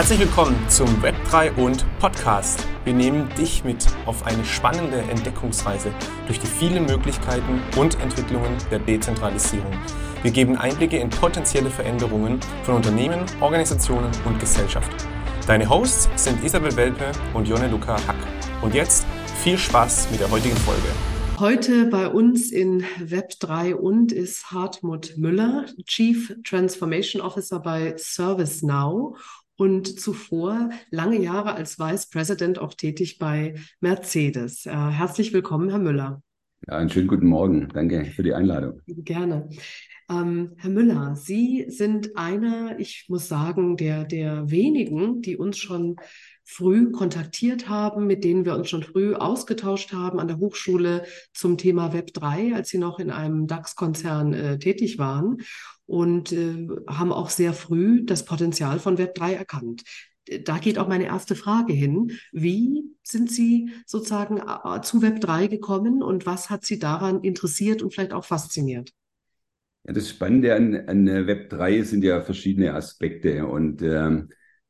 Herzlich willkommen zum Web3 und Podcast. Wir nehmen dich mit auf eine spannende Entdeckungsreise durch die vielen Möglichkeiten und Entwicklungen der Dezentralisierung. Wir geben Einblicke in potenzielle Veränderungen von Unternehmen, Organisationen und Gesellschaft. Deine Hosts sind Isabel Welpe und Jonne Luca Hack. Und jetzt viel Spaß mit der heutigen Folge. Heute bei uns in Web3 und ist Hartmut Müller, Chief Transformation Officer bei ServiceNow und zuvor lange Jahre als Vice President auch tätig bei Mercedes. Äh, herzlich willkommen, Herr Müller. Ja, einen schönen guten Morgen. Danke für die Einladung. Gerne. Ähm, Herr Müller, Sie sind einer, ich muss sagen, der, der wenigen, die uns schon früh kontaktiert haben, mit denen wir uns schon früh ausgetauscht haben an der Hochschule zum Thema Web 3, als Sie noch in einem DAX-Konzern äh, tätig waren und äh, haben auch sehr früh das Potenzial von Web 3 erkannt. Da geht auch meine erste Frage hin. Wie sind Sie sozusagen äh, zu Web 3 gekommen und was hat Sie daran interessiert und vielleicht auch fasziniert? Ja, das Spannende an, an Web 3 sind ja verschiedene Aspekte und ähm,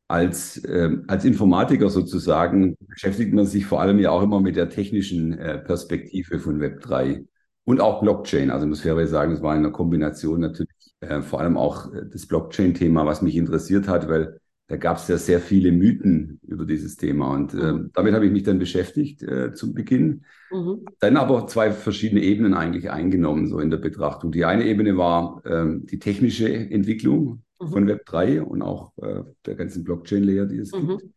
als, äh, als Informatiker sozusagen beschäftigt man sich vor allem ja auch immer mit der technischen äh, Perspektive von Web 3 und auch Blockchain. Also muss fairerweise sagen, es war in einer Kombination natürlich äh, vor allem auch äh, das Blockchain-Thema, was mich interessiert hat, weil da gab es ja sehr viele Mythen über dieses Thema. Und äh, mhm. damit habe ich mich dann beschäftigt äh, zum Beginn. Mhm. Dann aber zwei verschiedene Ebenen eigentlich eingenommen, so in der Betrachtung. Die eine Ebene war ähm, die technische Entwicklung mhm. von Web3 und auch äh, der ganzen Blockchain-Layer, die es mhm. gibt.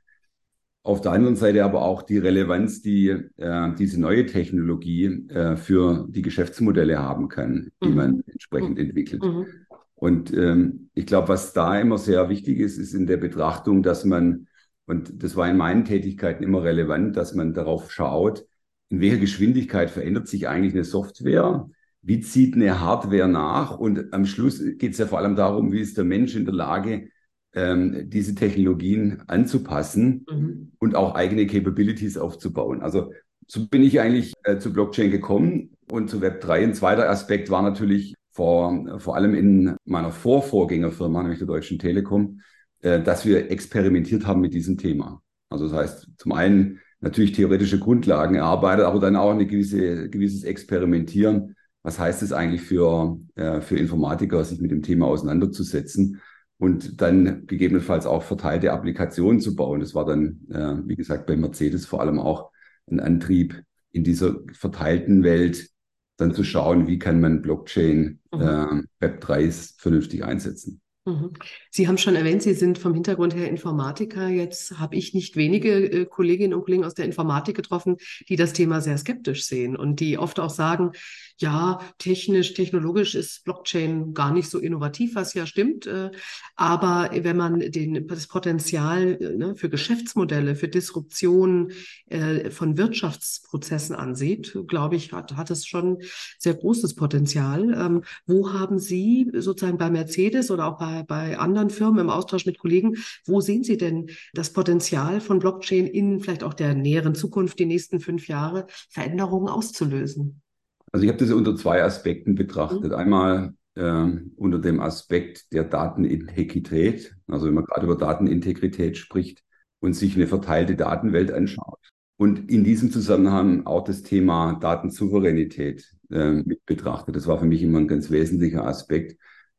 Auf der anderen Seite aber auch die Relevanz, die äh, diese neue Technologie für die Geschäftsmodelle haben kann, die mhm. man entsprechend mhm. entwickelt. Und ähm, ich glaube, was da immer sehr wichtig ist, ist in der Betrachtung, dass man, und das war in meinen Tätigkeiten immer relevant, dass man darauf schaut, in welcher Geschwindigkeit verändert sich eigentlich eine Software, wie zieht eine Hardware nach und am Schluss geht es ja vor allem darum, wie ist der Mensch in der Lage, ähm, diese Technologien anzupassen mhm. und auch eigene Capabilities aufzubauen. Also so bin ich eigentlich äh, zu Blockchain gekommen und zu Web3. Ein zweiter Aspekt war natürlich vor, vor allem in meiner Vorvorgängerfirma, nämlich der Deutschen Telekom, äh, dass wir experimentiert haben mit diesem Thema. Also das heißt, zum einen natürlich theoretische Grundlagen erarbeitet, aber dann auch ein gewisse, gewisses Experimentieren. Was heißt es eigentlich für, äh, für Informatiker, sich mit dem Thema auseinanderzusetzen? und dann gegebenenfalls auch verteilte Applikationen zu bauen. Das war dann, äh, wie gesagt, bei Mercedes vor allem auch ein Antrieb in dieser verteilten Welt, dann zu schauen, wie kann man Blockchain, mhm. äh, Web3 vernünftig einsetzen. Mhm. Sie haben schon erwähnt, Sie sind vom Hintergrund her Informatiker. Jetzt habe ich nicht wenige äh, Kolleginnen und Kollegen aus der Informatik getroffen, die das Thema sehr skeptisch sehen und die oft auch sagen, ja, technisch, technologisch ist Blockchain gar nicht so innovativ, was ja stimmt. Äh, aber wenn man den, das Potenzial äh, ne, für Geschäftsmodelle, für Disruption äh, von Wirtschaftsprozessen ansieht, glaube ich, hat, hat es schon sehr großes Potenzial. Ähm, wo haben Sie sozusagen bei Mercedes oder auch bei, bei anderen Firmen im Austausch mit Kollegen, wo sehen Sie denn das Potenzial von Blockchain in vielleicht auch der näheren Zukunft, die nächsten fünf Jahre, Veränderungen auszulösen? Also ich habe das unter zwei Aspekten betrachtet. Mhm. Einmal äh, unter dem Aspekt der Datenintegrität, also wenn man gerade über Datenintegrität spricht und sich eine verteilte Datenwelt anschaut. Und in diesem Zusammenhang auch das Thema Datensouveränität äh, mit betrachtet. Das war für mich immer ein ganz wesentlicher Aspekt.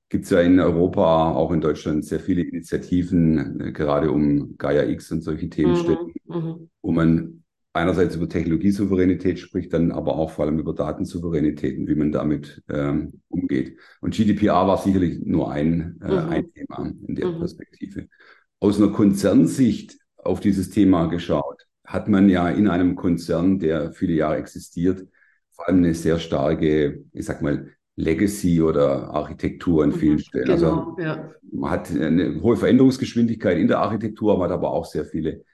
Gibt es ja in Europa, auch in Deutschland, sehr viele Initiativen, äh, gerade um Gaia X und solche Themenstätten, mhm. mhm. wo man einerseits über Technologiesouveränität spricht, dann aber auch vor allem über Datensouveränität und wie man damit ähm, umgeht. Und GDPR war sicherlich nur ein, äh, mhm. ein Thema in der mhm. Perspektive. Aus einer Konzernsicht auf dieses Thema geschaut, hat man ja in einem Konzern, der viele Jahre existiert, vor allem eine sehr starke, ich sag mal, Legacy oder Architektur an vielen mhm, Stellen. Also genau, also ja. man hat eine hohe Veränderungsgeschwindigkeit in der Architektur, man hat aber auch sehr viele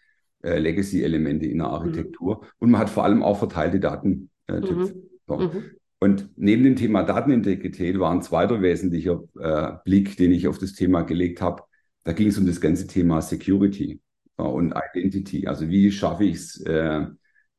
äh, Legacy-Elemente in der mhm. Architektur. Mhm. Und man hat vor allem auch verteilte Datentöpfe. Äh, mhm. So. Mhm. Und neben dem Thema Datenintegrität war ein zweiter wesentlicher äh, Blick, den ich auf das Thema gelegt habe. Da ging es um das ganze Thema Security und Identity. Also wie schaffe ich es, äh,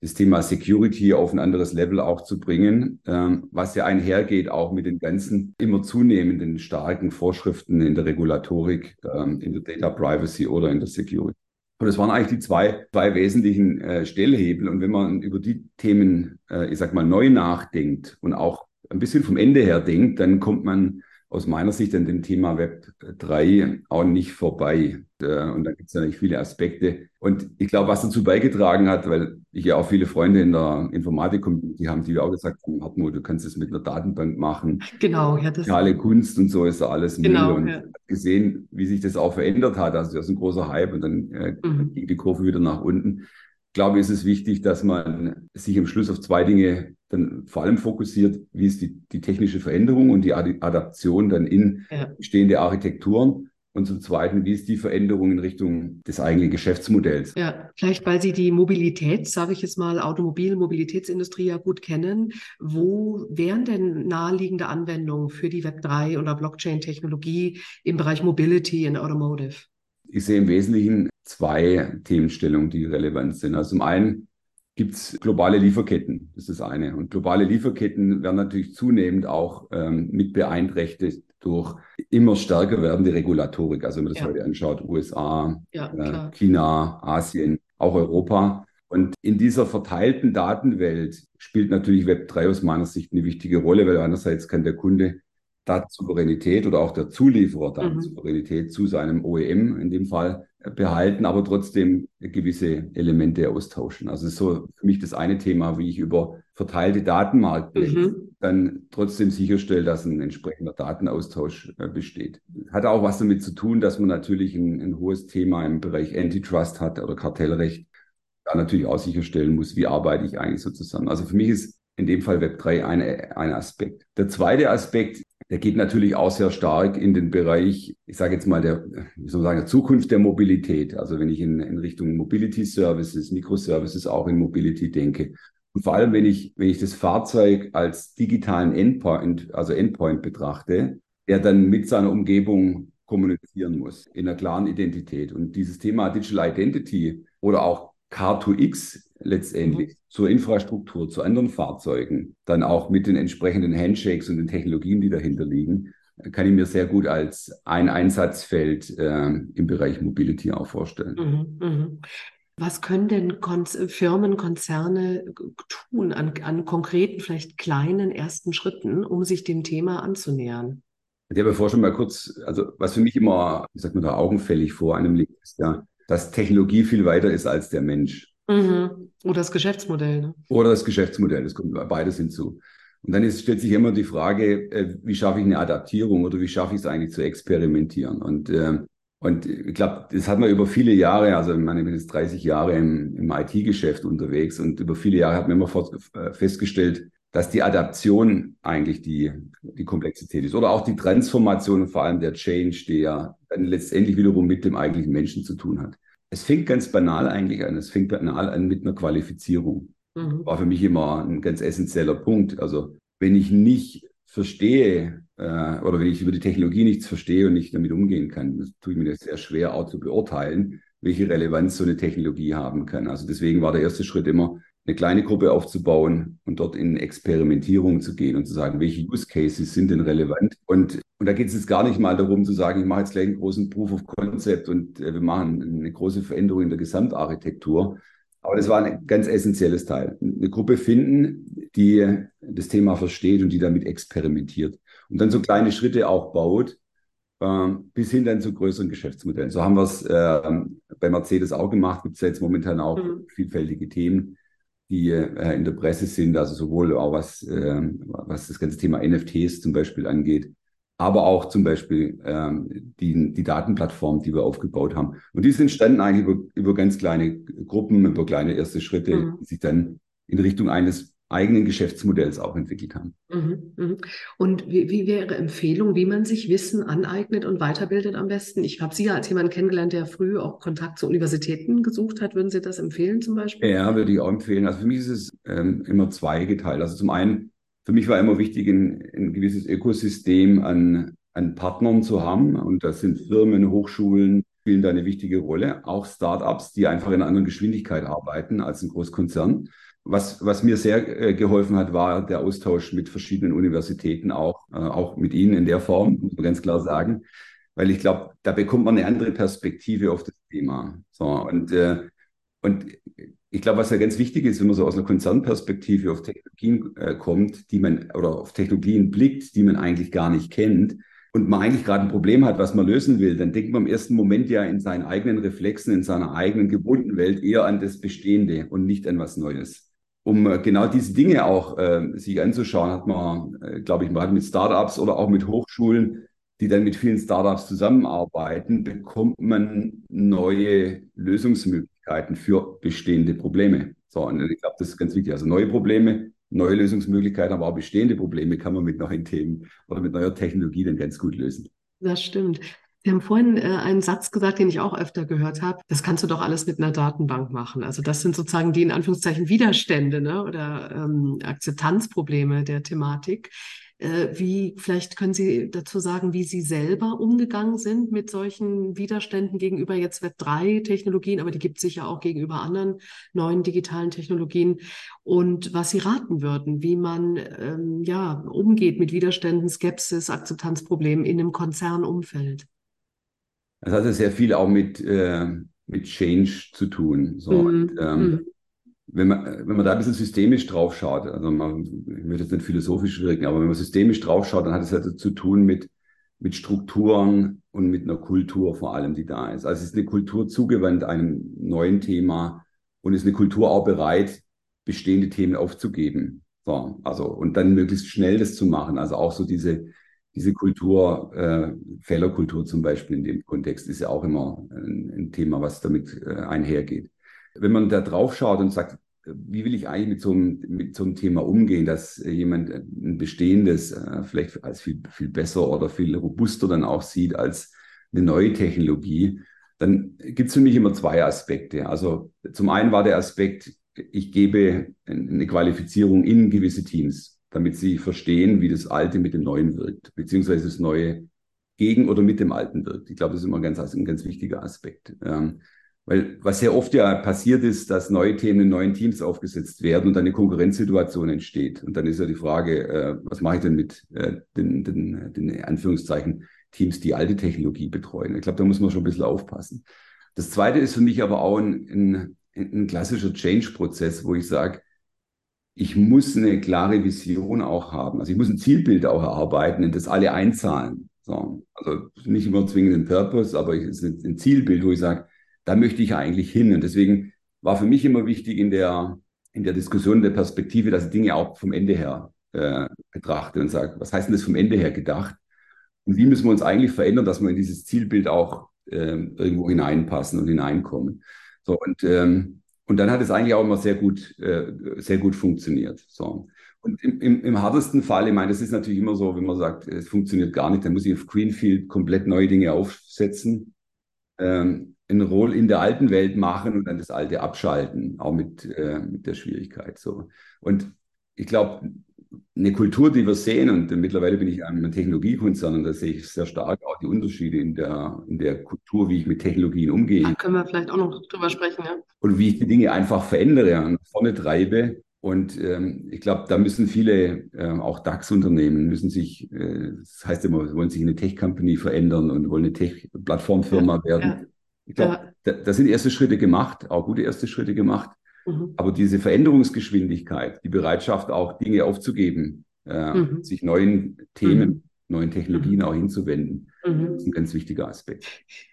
das Thema Security auf ein anderes Level auch zu bringen, ähm, was ja einhergeht auch mit den ganzen immer zunehmenden starken Vorschriften in der Regulatorik, ähm, in der Data Privacy oder in der Security. Und das waren eigentlich die zwei, zwei wesentlichen äh, Stellhebel. Und wenn man über die Themen, äh, ich sag mal, neu nachdenkt und auch ein bisschen vom Ende her denkt, dann kommt man aus meiner Sicht an dem Thema Web 3 auch nicht vorbei. Äh, und da gibt es natürlich viele Aspekte. Und ich glaube, was dazu beigetragen hat, weil ich ja auch viele Freunde in der Informatik die haben, die auch gesagt haben, Hartmut, du kannst es mit einer Datenbank machen. Genau, ja. Das Alle Kunst und so ist da alles genau, Und ja. gesehen, wie sich das auch verändert hat. Also das ist ein großer Hype und dann äh, mhm. ging die Kurve wieder nach unten glaube ich, ist es wichtig, dass man sich am Schluss auf zwei Dinge dann vor allem fokussiert. Wie ist die, die technische Veränderung und die Adaption dann in ja. bestehende Architekturen? Und zum Zweiten, wie ist die Veränderung in Richtung des eigenen Geschäftsmodells? Ja, vielleicht weil Sie die Mobilität, sage ich jetzt mal, Automobil-, Mobilitätsindustrie ja gut kennen. Wo wären denn naheliegende Anwendungen für die Web3 oder Blockchain-Technologie im Bereich Mobility in Automotive? Ich sehe im Wesentlichen zwei Themenstellungen, die relevant sind. Also zum einen gibt es globale Lieferketten, das ist das eine. Und globale Lieferketten werden natürlich zunehmend auch ähm, mit beeinträchtigt durch immer stärker werdende Regulatorik. Also wenn man das ja. heute anschaut, USA, ja, äh, China, Asien, auch Europa. Und in dieser verteilten Datenwelt spielt natürlich Web3 aus meiner Sicht eine wichtige Rolle, weil einerseits kann der Kunde Datensouveränität oder auch der Zulieferer. Datensouveränität mhm. zu seinem OEM in dem Fall behalten, aber trotzdem gewisse Elemente austauschen. Also ist so für mich das eine Thema, wie ich über verteilte Datenmarktplätze mhm. dann trotzdem sicherstelle, dass ein entsprechender Datenaustausch äh, besteht. Hat auch was damit zu tun, dass man natürlich ein, ein hohes Thema im Bereich Antitrust hat oder Kartellrecht, da natürlich auch sicherstellen muss, wie arbeite ich eigentlich so zusammen. Also für mich ist in dem Fall Web3 ein, ein Aspekt. Der zweite Aspekt der geht natürlich auch sehr stark in den Bereich, ich sage jetzt mal, der, wie soll man sagen, der Zukunft der Mobilität. Also wenn ich in, in Richtung Mobility Services, Microservices auch in Mobility denke. Und vor allem, wenn ich, wenn ich das Fahrzeug als digitalen Endpoint, also Endpoint betrachte, der dann mit seiner Umgebung kommunizieren muss, in einer klaren Identität. Und dieses Thema Digital Identity oder auch Car2X letztendlich mhm. zur Infrastruktur, zu anderen Fahrzeugen, dann auch mit den entsprechenden Handshakes und den Technologien, die dahinter liegen, kann ich mir sehr gut als ein Einsatzfeld äh, im Bereich Mobility auch vorstellen. Mhm, mhm. Was können denn Kon Firmen, Konzerne tun an, an konkreten, vielleicht kleinen ersten Schritten, um sich dem Thema anzunähern? Ich habe vorher schon mal kurz, also was für mich immer, wie sagt man da, augenfällig vor einem liegt, ist ja, dass Technologie viel weiter ist als der Mensch. Mhm. Oder das Geschäftsmodell. Ne? Oder das Geschäftsmodell, das kommt beides hinzu. Und dann ist, stellt sich immer die Frage, äh, wie schaffe ich eine Adaptierung oder wie schaffe ich es eigentlich zu experimentieren? Und, äh, und ich glaube, das hat man über viele Jahre, also ich meine, ich bin jetzt 30 Jahre im, im IT-Geschäft unterwegs und über viele Jahre hat man immer äh, festgestellt, dass die Adaption eigentlich die, die Komplexität ist. Oder auch die Transformation und vor allem der Change, der dann letztendlich wiederum mit dem eigentlichen Menschen zu tun hat es fängt ganz banal eigentlich an. Es fängt banal an mit einer Qualifizierung. Mhm. War für mich immer ein ganz essentieller Punkt. Also wenn ich nicht verstehe äh, oder wenn ich über die Technologie nichts verstehe und nicht damit umgehen kann, das tue ich mir das sehr schwer auch zu beurteilen, welche Relevanz so eine Technologie haben kann. Also deswegen war der erste Schritt immer, eine kleine Gruppe aufzubauen und dort in Experimentierung zu gehen und zu sagen, welche Use Cases sind denn relevant. Und, und da geht es jetzt gar nicht mal darum zu sagen, ich mache jetzt gleich einen großen Proof of Concept und äh, wir machen eine große Veränderung in der Gesamtarchitektur. Aber das war ein ganz essentielles Teil. Eine Gruppe finden, die das Thema versteht und die damit experimentiert. Und dann so kleine Schritte auch baut, äh, bis hin dann zu größeren Geschäftsmodellen. So haben wir es äh, bei Mercedes auch gemacht. Gibt es ja jetzt momentan auch mhm. vielfältige Themen die äh, in der Presse sind, also sowohl auch was, äh, was das ganze Thema NFTs zum Beispiel angeht, aber auch zum Beispiel ähm, die, die Datenplattform, die wir aufgebaut haben. Und die sind entstanden eigentlich über, über ganz kleine Gruppen, über kleine erste Schritte, mhm. die sich dann in Richtung eines eigenen Geschäftsmodells auch entwickelt haben. Mhm, mhm. Und wie, wie wäre Empfehlung, wie man sich Wissen aneignet und weiterbildet am besten? Ich habe Sie ja als jemanden kennengelernt, der früh auch Kontakt zu Universitäten gesucht hat. Würden Sie das empfehlen zum Beispiel? Ja, würde ich auch empfehlen. Also für mich ist es ähm, immer zweigeteilt. Also zum einen, für mich war immer wichtig, ein, ein gewisses Ökosystem an, an Partnern zu haben. Und das sind Firmen, Hochschulen, spielen da eine wichtige Rolle. Auch Startups, die einfach in einer anderen Geschwindigkeit arbeiten als ein Großkonzern. Was, was mir sehr äh, geholfen hat, war der Austausch mit verschiedenen Universitäten, auch, äh, auch mit Ihnen in der Form, muss man ganz klar sagen. Weil ich glaube, da bekommt man eine andere Perspektive auf das Thema. So, und, äh, und ich glaube, was ja ganz wichtig ist, wenn man so aus einer Konzernperspektive auf Technologien äh, kommt, die man oder auf Technologien blickt, die man eigentlich gar nicht kennt, und man eigentlich gerade ein Problem hat, was man lösen will, dann denkt man im ersten Moment ja in seinen eigenen Reflexen, in seiner eigenen gewohnten Welt eher an das Bestehende und nicht an was Neues um äh, genau diese Dinge auch äh, sich anzuschauen, hat man, äh, glaube ich, gerade mit Startups oder auch mit Hochschulen, die dann mit vielen Startups zusammenarbeiten, bekommt man neue Lösungsmöglichkeiten für bestehende Probleme. So, und ich glaube, das ist ganz wichtig. Also neue Probleme, neue Lösungsmöglichkeiten, aber auch bestehende Probleme kann man mit neuen Themen oder mit neuer Technologie dann ganz gut lösen. Das stimmt. Sie haben vorhin äh, einen Satz gesagt, den ich auch öfter gehört habe. Das kannst du doch alles mit einer Datenbank machen. Also das sind sozusagen die in Anführungszeichen Widerstände ne? oder ähm, Akzeptanzprobleme der Thematik. Äh, wie, vielleicht können Sie dazu sagen, wie Sie selber umgegangen sind mit solchen Widerständen gegenüber jetzt Web3-Technologien, aber die gibt es sicher auch gegenüber anderen neuen digitalen Technologien und was Sie raten würden, wie man ähm, ja umgeht mit Widerständen, Skepsis, Akzeptanzproblemen in einem Konzernumfeld. Das hat ja sehr viel auch mit, äh, mit Change zu tun. So. Mhm. Und, ähm, mhm. wenn, man, wenn man da ein bisschen systemisch drauf schaut, also man, ich möchte jetzt nicht philosophisch wirken, aber wenn man systemisch drauf schaut, dann hat es halt zu tun mit, mit Strukturen und mit einer Kultur vor allem, die da ist. Also es ist eine Kultur zugewandt einem neuen Thema und ist eine Kultur auch bereit, bestehende Themen aufzugeben. So, also, und dann möglichst schnell das zu machen. Also auch so diese, diese Kultur, äh, Fehlerkultur zum Beispiel in dem Kontext, ist ja auch immer ein, ein Thema, was damit äh, einhergeht. Wenn man da drauf schaut und sagt, wie will ich eigentlich mit so einem, mit so einem Thema umgehen, dass jemand ein bestehendes äh, vielleicht als viel, viel besser oder viel robuster dann auch sieht als eine neue Technologie, dann gibt es für mich immer zwei Aspekte. Also zum einen war der Aspekt, ich gebe eine Qualifizierung in gewisse Teams damit sie verstehen, wie das Alte mit dem Neuen wirkt, beziehungsweise das Neue gegen oder mit dem Alten wirkt. Ich glaube, das ist immer ein ganz, ein ganz wichtiger Aspekt. Ähm, weil was sehr oft ja passiert ist, dass neue Themen in neuen Teams aufgesetzt werden und eine Konkurrenzsituation entsteht. Und dann ist ja die Frage, äh, was mache ich denn mit äh, den, den, den Anführungszeichen Teams, die alte Technologie betreuen? Ich glaube, da muss man schon ein bisschen aufpassen. Das Zweite ist für mich aber auch ein, ein, ein klassischer Change-Prozess, wo ich sage, ich muss eine klare Vision auch haben. Also ich muss ein Zielbild auch erarbeiten, in das alle einzahlen. So, also nicht immer zwingend ein Purpose, aber es ist ein Zielbild, wo ich sage, da möchte ich eigentlich hin. Und deswegen war für mich immer wichtig in der, in der Diskussion der Perspektive, dass ich Dinge auch vom Ende her äh, betrachte und sage, was heißt denn das vom Ende her gedacht? Und wie müssen wir uns eigentlich verändern, dass wir in dieses Zielbild auch äh, irgendwo hineinpassen und hineinkommen? So, und ähm, und dann hat es eigentlich auch immer sehr gut, äh, sehr gut funktioniert. So. Und im, im, im hartesten Fall, ich meine, das ist natürlich immer so, wenn man sagt, es funktioniert gar nicht, dann muss ich auf Greenfield komplett neue Dinge aufsetzen, ähm, ein Roll in der alten Welt machen und dann das Alte abschalten, auch mit, äh, mit der Schwierigkeit. So. Und ich glaube, eine Kultur, die wir sehen, und mittlerweile bin ich einem Technologiekonzern und da sehe ich sehr stark auch die Unterschiede in der, in der Kultur, wie ich mit Technologien umgehe. Da können wir vielleicht auch noch drüber sprechen, ja. Und wie ich die Dinge einfach verändere und vorne treibe. Und ähm, ich glaube, da müssen viele, äh, auch DAX-Unternehmen, müssen sich, äh, das heißt immer, wollen sich in eine Tech-Company verändern und wollen eine Tech-Plattformfirma ja, werden. Ja. Ich glaube, ja. da, da sind erste Schritte gemacht, auch gute erste Schritte gemacht. Mhm. Aber diese Veränderungsgeschwindigkeit, die Bereitschaft auch Dinge aufzugeben, äh, mhm. sich neuen Themen, mhm. neuen Technologien mhm. auch hinzuwenden, mhm. ist ein ganz wichtiger Aspekt.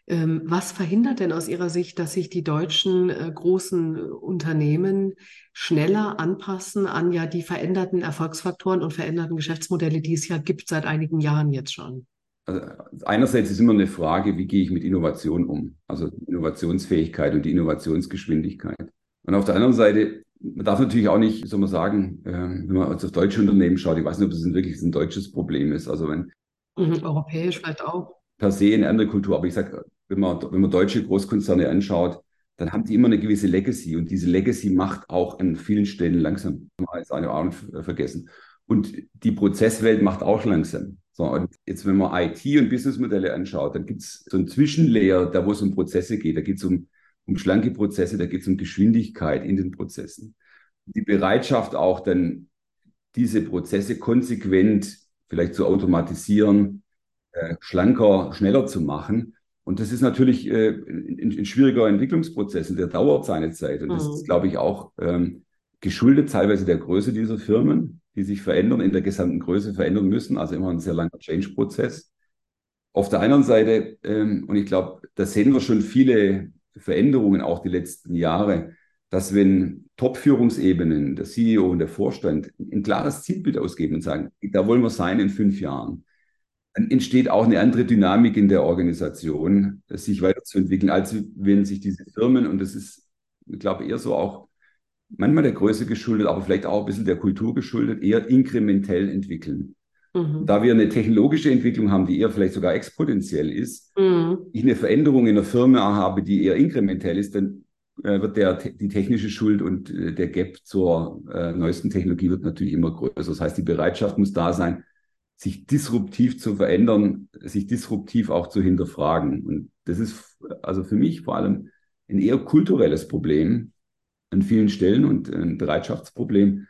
Ähm, was verhindert denn aus Ihrer Sicht, dass sich die deutschen äh, großen Unternehmen schneller anpassen an ja die veränderten Erfolgsfaktoren und veränderten Geschäftsmodelle, die es ja gibt seit einigen Jahren jetzt schon? Also einerseits ist immer eine Frage, wie gehe ich mit Innovation um? Also Innovationsfähigkeit und die Innovationsgeschwindigkeit. Und auf der anderen Seite, man darf natürlich auch nicht, soll man sagen, äh, wenn man auf deutsche Unternehmen schaut, ich weiß nicht, ob das ein wirklich ein deutsches Problem ist. Also wenn mhm, europäisch vielleicht auch. Per se eine andere Kultur, aber ich sage, wenn man, wenn man deutsche Großkonzerne anschaut, dann haben die immer eine gewisse Legacy und diese Legacy macht auch an vielen Stellen langsam. Mal ist eine auch vergessen. Und die Prozesswelt macht auch langsam. So, und jetzt, wenn man IT und Businessmodelle anschaut, dann gibt es so ein Zwischenlayer, da wo es um Prozesse geht. Da geht es um um schlanke Prozesse, da geht es um Geschwindigkeit in den Prozessen. die Bereitschaft auch dann diese Prozesse konsequent vielleicht zu automatisieren, äh, schlanker, schneller zu machen. Und das ist natürlich äh, ein, ein, schwieriger Entwicklungsprozess und der dauert seine Zeit. Und das mhm. ist, glaube ich, auch ähm, geschuldet teilweise der Größe dieser Firmen, die sich verändern, in der gesamten Größe verändern müssen. Also immer ein sehr langer Change-Prozess. Auf der anderen Seite, ähm, und ich glaube, da sehen wir schon viele Veränderungen auch die letzten Jahre, dass wenn Top-Führungsebenen, der CEO und der Vorstand ein klares Zielbild ausgeben und sagen, da wollen wir sein in fünf Jahren, dann entsteht auch eine andere Dynamik in der Organisation, sich weiterzuentwickeln, als wenn sich diese Firmen, und das ist, ich glaube, eher so auch manchmal der Größe geschuldet, aber vielleicht auch ein bisschen der Kultur geschuldet, eher inkrementell entwickeln. Mhm. Da wir eine technologische Entwicklung haben, die eher vielleicht sogar exponentiell ist, mhm. ich eine Veränderung in der Firma habe, die eher inkrementell ist, dann äh, wird der, die technische Schuld und äh, der Gap zur äh, neuesten Technologie wird natürlich immer größer. Das heißt, die Bereitschaft muss da sein, sich disruptiv zu verändern, sich disruptiv auch zu hinterfragen. Und das ist also für mich vor allem ein eher kulturelles Problem an vielen Stellen und ein Bereitschaftsproblem,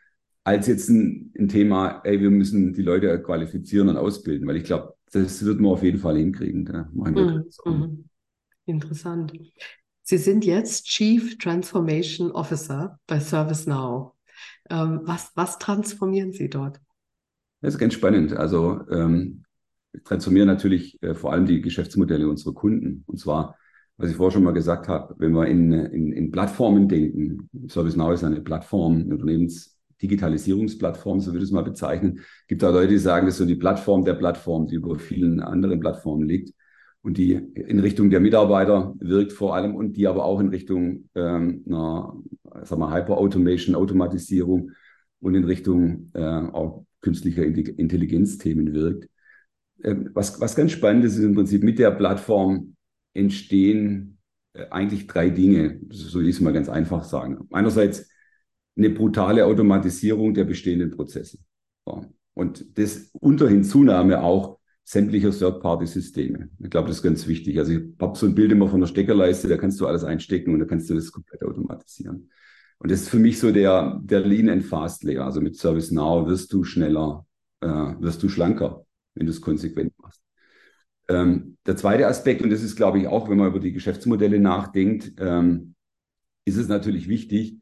als jetzt ein, ein Thema, ey, wir müssen die Leute qualifizieren und ausbilden, weil ich glaube, das wird man auf jeden Fall hinkriegen. Da machen wir mhm. mhm. Interessant. Sie sind jetzt Chief Transformation Officer bei ServiceNow. Ähm, was, was transformieren Sie dort? Das ist ganz spannend. Also ähm, wir transformieren natürlich äh, vor allem die Geschäftsmodelle unserer Kunden. Und zwar, was ich vorher schon mal gesagt habe, wenn wir in, in, in Plattformen denken, ServiceNow ist eine Plattform, eine Unternehmensdigitalisierungsplattform, so würde ich es mal bezeichnen. gibt da Leute, die sagen, das ist so die Plattform der Plattform, die über vielen anderen Plattformen liegt und die in Richtung der Mitarbeiter wirkt vor allem und die aber auch in Richtung ähm, einer sagen wir, Hyper-Automation, Automatisierung und in Richtung äh, auch künstlicher Intelligenzthemen wirkt. Ähm, was, was ganz spannend ist, ist im Prinzip mit der Plattform entstehen äh, eigentlich drei Dinge, so will ich es mal ganz einfach sagen. Einerseits eine brutale Automatisierung der bestehenden Prozesse. Und das unter Hinzunahme auch sämtlicher Third-Party-Systeme. Ich glaube, das ist ganz wichtig. Also ich habe so ein Bild immer von der Steckerleiste, da kannst du alles einstecken und da kannst du das komplett automatisieren. Und das ist für mich so der, der Lean and Fast Layer. Also mit ServiceNow wirst du schneller, äh, wirst du schlanker, wenn du es konsequent machst. Ähm, der zweite Aspekt, und das ist, glaube ich, auch, wenn man über die Geschäftsmodelle nachdenkt, ähm, ist es natürlich wichtig,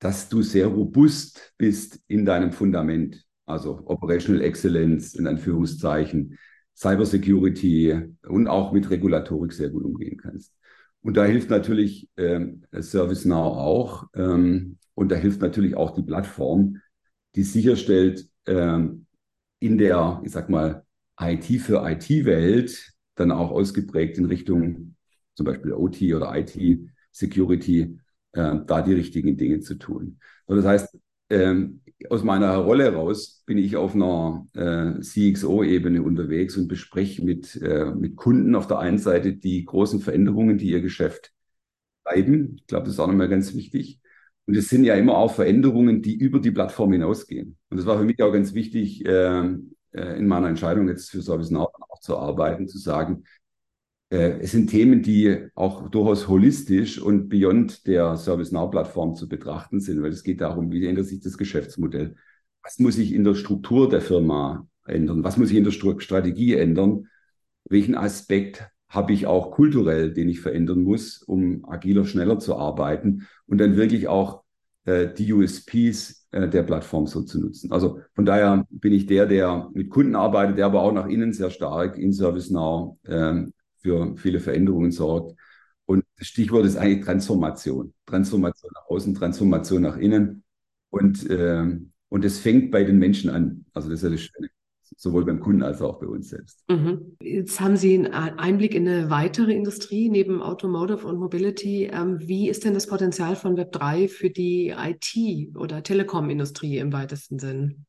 dass du sehr robust bist in deinem Fundament. Also Operational Excellence in Anführungszeichen, Cybersecurity und auch mit Regulatorik sehr gut umgehen kannst. Und da hilft natürlich ähm, ServiceNow auch. Ähm, und da hilft natürlich auch die Plattform, die sicherstellt, ähm, in der, ich sag mal, IT für IT-Welt dann auch ausgeprägt in Richtung zum Beispiel OT oder IT-Security, äh, da die richtigen Dinge zu tun. So, das heißt, ähm, aus meiner Rolle heraus bin ich auf einer äh, CXO-Ebene unterwegs und bespreche mit, äh, mit Kunden auf der einen Seite die großen Veränderungen, die ihr Geschäft treiben. Ich glaube, das ist auch nochmal ganz wichtig. Und es sind ja immer auch Veränderungen, die über die Plattform hinausgehen. Und das war für mich auch ganz wichtig, äh, äh in meiner Entscheidung jetzt für ServiceNow auch zu arbeiten, zu sagen, es sind Themen, die auch durchaus holistisch und beyond der ServiceNow-Plattform zu betrachten sind, weil es geht darum, wie ändert sich das Geschäftsmodell? Was muss sich in der Struktur der Firma ändern? Was muss sich in der Strategie ändern? Welchen Aspekt habe ich auch kulturell, den ich verändern muss, um agiler, schneller zu arbeiten und dann wirklich auch äh, die USPs äh, der Plattform so zu nutzen. Also von daher bin ich der, der mit Kunden arbeitet, der aber auch nach innen sehr stark in ServiceNow ähm, für viele Veränderungen sorgt. Und das Stichwort ist eigentlich Transformation. Transformation nach außen, Transformation nach innen. Und, äh, und es fängt bei den Menschen an. Also das ist ja das Schöne. Sowohl beim Kunden als auch bei uns selbst. Mhm. Jetzt haben Sie einen Einblick in eine weitere Industrie neben Automotive und Mobility. Ähm, wie ist denn das Potenzial von Web3 für die IT- oder Telekom-Industrie im weitesten Sinn?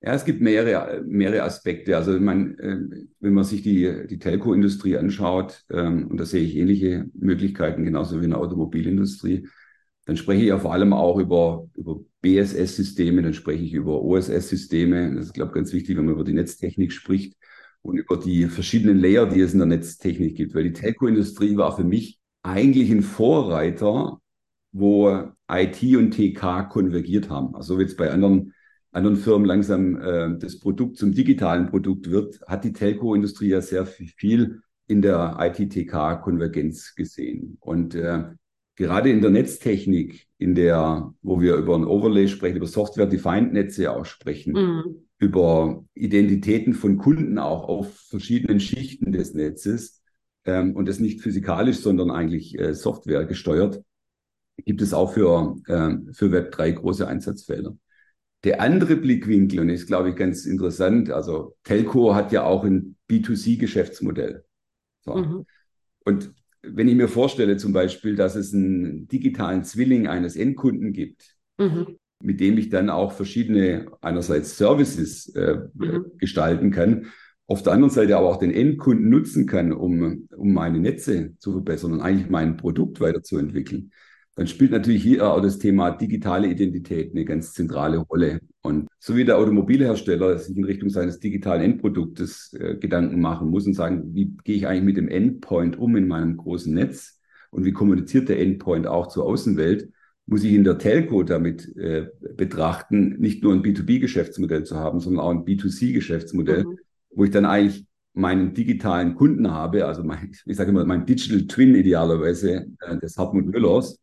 Ja, es gibt mehrere, mehrere Aspekte. Also ich meine, äh, wenn man sich die, die Telco-Industrie anschaut, ähm, und da sehe ich ähnliche Möglichkeiten, genauso wie in der Automobilindustrie, dann spreche ich ja vor allem auch über, über BSS-Systeme, dann spreche ich über OSS-Systeme. Das ist, glaube ich, ganz wichtig, wenn man über die Netztechnik spricht und über die verschiedenen Layer, die es in der Netztechnik gibt. Weil die Telco-Industrie war für mich eigentlich ein Vorreiter wo IT und TK konvergiert haben. Also wie jetzt bei anderen, anderen Firmen langsam äh, das Produkt zum digitalen Produkt wird, hat die Telco-Industrie ja sehr viel in der IT-TK-Konvergenz gesehen. Und äh, gerade in der Netztechnik, in der, wo wir über ein Overlay sprechen, über Software-Defined-Netze auch sprechen, mhm. über Identitäten von Kunden auch auf verschiedenen Schichten des Netzes ähm, und das nicht physikalisch, sondern eigentlich äh, Software gesteuert, gibt es auch für, äh, für Web 3 große Einsatzfelder. Der andere Blickwinkel, und ist, glaube ich, ganz interessant, also Telco hat ja auch ein B2C-Geschäftsmodell. So. Mhm. Und wenn ich mir vorstelle zum Beispiel, dass es einen digitalen Zwilling eines Endkunden gibt, mhm. mit dem ich dann auch verschiedene einerseits Services äh, mhm. gestalten kann, auf der anderen Seite aber auch den Endkunden nutzen kann, um, um meine Netze zu verbessern und eigentlich mein Produkt weiterzuentwickeln, dann spielt natürlich hier auch das Thema digitale Identität eine ganz zentrale Rolle. Und so wie der Automobilhersteller sich in Richtung seines digitalen Endproduktes äh, Gedanken machen muss und sagen, wie gehe ich eigentlich mit dem Endpoint um in meinem großen Netz und wie kommuniziert der Endpoint auch zur Außenwelt, muss ich in der Telco damit äh, betrachten, nicht nur ein B2B-Geschäftsmodell zu haben, sondern auch ein B2C-Geschäftsmodell, mhm. wo ich dann eigentlich meinen digitalen Kunden habe, also mein, ich sage immer, mein Digital Twin idealerweise äh, des Hartmut Müllers,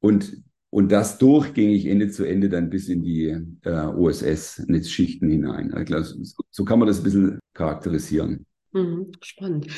und, und das durchgängig Ende zu Ende dann bis in die äh, OSS-Netzschichten hinein. Also, so, so, kann man das ein bisschen charakterisieren. Mhm, spannend.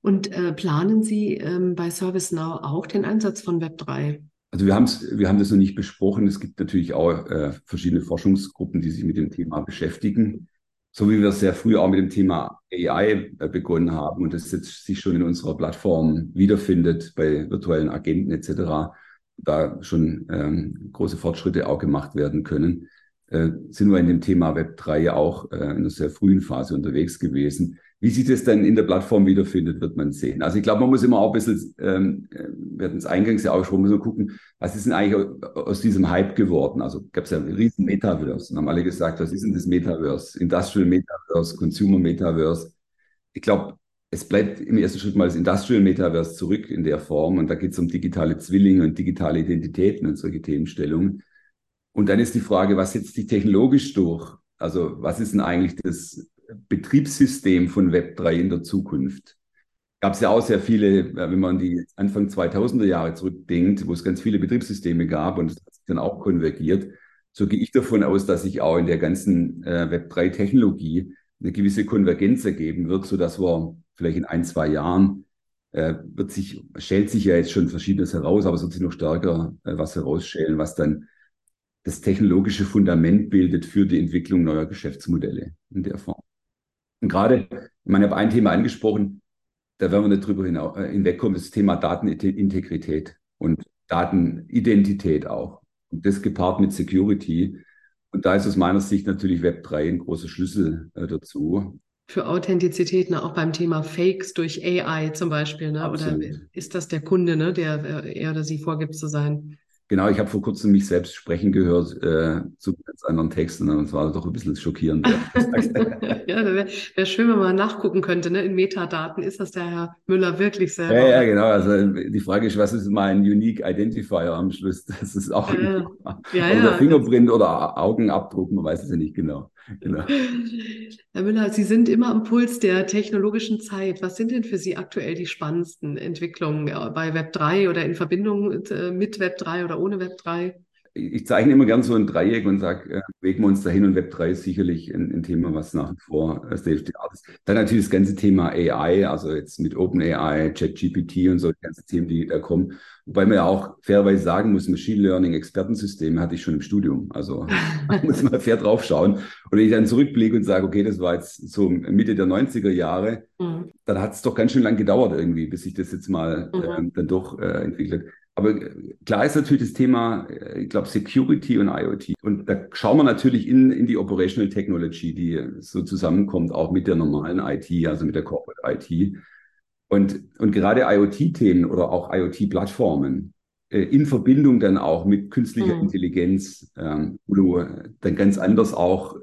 Und äh, planen Sie ähm, bei ServiceNow auch den Einsatz von Web3? Also wir, wir haben das noch nicht besprochen. Es gibt natürlich auch äh, verschiedene Forschungsgruppen, die sich mit dem Thema beschäftigen. So wie wir sehr früh auch mit dem Thema AI äh, begonnen haben und das jetzt sich schon in unserer Plattform wiederfindet bei virtuellen Agenten etc da schon ähm, große Fortschritte auch gemacht werden können, äh, sind wir in dem Thema Web 3 auch äh, in einer sehr frühen Phase unterwegs gewesen. Wie sich das dann in der Plattform wiederfindet, wird man sehen. Also ich glaube, man muss immer auch ein bisschen, ähm, äh, wir hatten es eingangs ja auch schon, muss man gucken, was ist denn eigentlich aus diesem Hype geworden? Also gab es ja einen riesen Metaverse und haben alle gesagt, was ist denn das Metaverse? Industrial Metaverse, Consumer Metaverse. Ich glaube, es bleibt im ersten Schritt mal das Industrial Metaverse zurück in der Form und da geht es um digitale Zwillinge und digitale Identitäten und solche Themenstellungen. Und dann ist die Frage, was setzt sich technologisch durch? Also was ist denn eigentlich das Betriebssystem von Web3 in der Zukunft? Gab es ja auch sehr viele, wenn man die Anfang 2000er Jahre zurückdenkt, wo es ganz viele Betriebssysteme gab und das hat sich dann auch konvergiert. So gehe ich davon aus, dass sich auch in der ganzen äh, Web3-Technologie eine gewisse Konvergenz ergeben wird, so dass wir vielleicht in ein, zwei Jahren äh, wird sich, stellt sich ja jetzt schon Verschiedenes heraus, aber es wird sich noch stärker äh, was herausstellen, was dann das technologische Fundament bildet für die Entwicklung neuer Geschäftsmodelle in der Form. Und gerade, ich meine, ich habe ein Thema angesprochen, da werden wir nicht drüber äh, hinwegkommen, das Thema Datenintegrität und Datenidentität auch. Und das gepaart mit Security. Und da ist aus meiner Sicht natürlich Web3 ein großer Schlüssel äh, dazu für Authentizität, ne? auch beim Thema Fakes durch AI zum Beispiel, ne? oder ist das der Kunde, ne? der äh, er oder sie vorgibt zu sein? Genau, ich habe vor kurzem mich selbst sprechen gehört äh, zu ganz anderen Texten und es war doch ein bisschen schockierend. ja, wäre wär schön, wenn man nachgucken könnte, ne? in Metadaten, ist das der Herr Müller wirklich selber? Ja, ja, genau. Also die Frage ist, was ist mein Unique Identifier am Schluss? Das ist auch äh, ja, oder ja, Fingerprint oder Augenabdruck, man weiß es ja nicht genau. genau. Herr Müller, Sie sind immer am Puls der technologischen Zeit. Was sind denn für Sie aktuell die spannendsten Entwicklungen bei Web3 oder in Verbindung äh, mit Web3 oder ohne Web3? Ich zeichne immer gern so ein Dreieck und sage, äh, bewegen wir uns dahin und Web 3 ist sicherlich ein, ein Thema, was nach wie vor äh, State of the Art ist. Dann natürlich das ganze Thema AI, also jetzt mit OpenAI, ChatGPT und so die ganzen Themen, die da kommen. Wobei man ja auch fairerweise sagen muss, Machine Learning Expertensysteme hatte ich schon im Studium. Also muss man fair drauf schauen. Und wenn ich dann zurückblicke und sage, okay, das war jetzt so Mitte der 90er Jahre, mhm. dann hat es doch ganz schön lang gedauert irgendwie, bis sich das jetzt mal mhm. äh, dann doch äh, entwickelt. Aber klar ist natürlich das Thema, äh, ich glaube, Security und IoT. Und da schauen wir natürlich in, in die Operational Technology, die so zusammenkommt, auch mit der normalen IT, also mit der Corporate IT. Und, und gerade IoT-Themen oder auch IoT-Plattformen äh, in Verbindung dann auch mit künstlicher mhm. Intelligenz, ähm, wo du dann ganz anders auch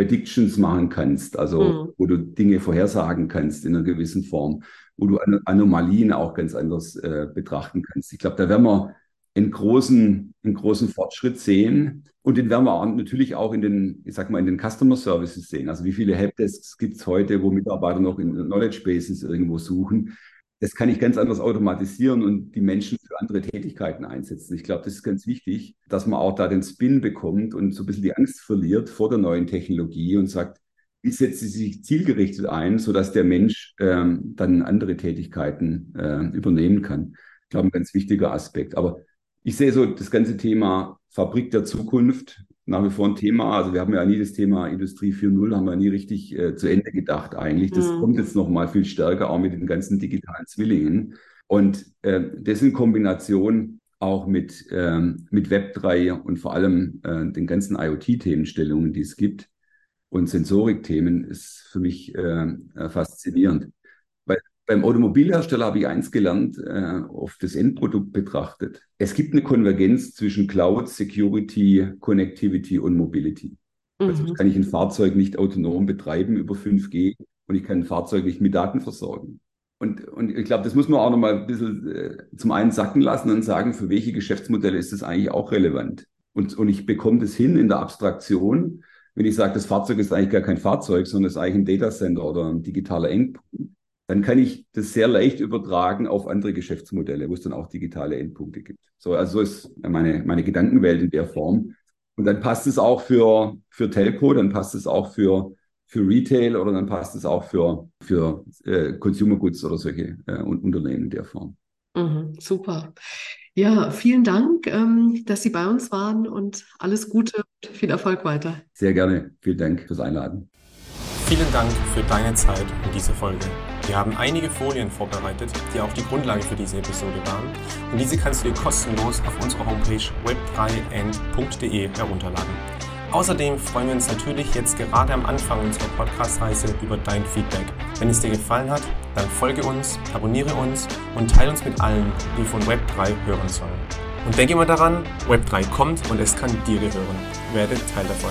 Predictions machen kannst, also mhm. wo du Dinge vorhersagen kannst in einer gewissen Form wo du Anomalien auch ganz anders äh, betrachten kannst. Ich glaube, da werden wir einen großen, einen großen Fortschritt sehen. Und den werden wir natürlich auch in den, ich sag mal, in den Customer Services sehen. Also wie viele Helpdesks gibt es heute, wo Mitarbeiter noch in Knowledge Bases irgendwo suchen. Das kann ich ganz anders automatisieren und die Menschen für andere Tätigkeiten einsetzen. Ich glaube, das ist ganz wichtig, dass man auch da den Spin bekommt und so ein bisschen die Angst verliert vor der neuen Technologie und sagt, wie setzt sie sich zielgerichtet ein, sodass der Mensch ähm, dann andere Tätigkeiten äh, übernehmen kann. Ich glaube, ein ganz wichtiger Aspekt. Aber ich sehe so das ganze Thema Fabrik der Zukunft nach wie vor ein Thema. Also wir haben ja nie das Thema Industrie 4.0, haben wir nie richtig äh, zu Ende gedacht eigentlich. Das mhm. kommt jetzt noch mal viel stärker, auch mit den ganzen digitalen Zwillingen. Und äh, das in Kombination auch mit, ähm, mit Web3 und vor allem äh, den ganzen IoT-Themenstellungen, die es gibt und Sensorik-Themen, ist für mich äh faszinierend beim Automobilhersteller habe ich eins gelernt, äh, auf das Endprodukt betrachtet. Es gibt eine Konvergenz zwischen Cloud, Security, Connectivity und Mobility. Also mhm. Also kann ich ein Fahrzeug nicht autonom betreiben über 5G und ich kann ein Fahrzeug nicht mit Daten versorgen. Und, und ich glaube, das muss man auch nochmal ein bisschen äh, zum einen sacken lassen und sagen, für welche Geschäftsmodelle ist das eigentlich auch relevant. Und, und ich bekomme das hin in der Abstraktion, wenn ich sage, das Fahrzeug ist eigentlich gar kein Fahrzeug, sondern es ist eigentlich ein Datacenter oder ein digitaler Endpunkt dann kann ich das sehr leicht übertragen auf andere Geschäftsmodelle, wo es dann auch digitale Endpunkte gibt. So, also so ist meine, meine Gedankenwelt in der Form. Und dann passt es auch für, für Telco, dann passt es auch für, für Retail oder dann passt es auch für, für äh, Consumer Goods oder solche äh, Unternehmen in der Form. Mhm, super. Ja, vielen Dank, ähm, dass Sie bei uns waren und alles Gute und viel Erfolg weiter. Sehr gerne. Vielen Dank fürs Einladen. Vielen Dank für deine Zeit in dieser Folge. Wir haben einige Folien vorbereitet, die auch die Grundlage für diese Episode waren. Und diese kannst du dir kostenlos auf unserer Homepage web3end.de herunterladen. Außerdem freuen wir uns natürlich jetzt gerade am Anfang unserer Podcast-Reise über dein Feedback. Wenn es dir gefallen hat, dann folge uns, abonniere uns und teile uns mit allen, die von Web3 hören sollen. Und denke immer daran, Web3 kommt und es kann dir gehören. Werde Teil davon.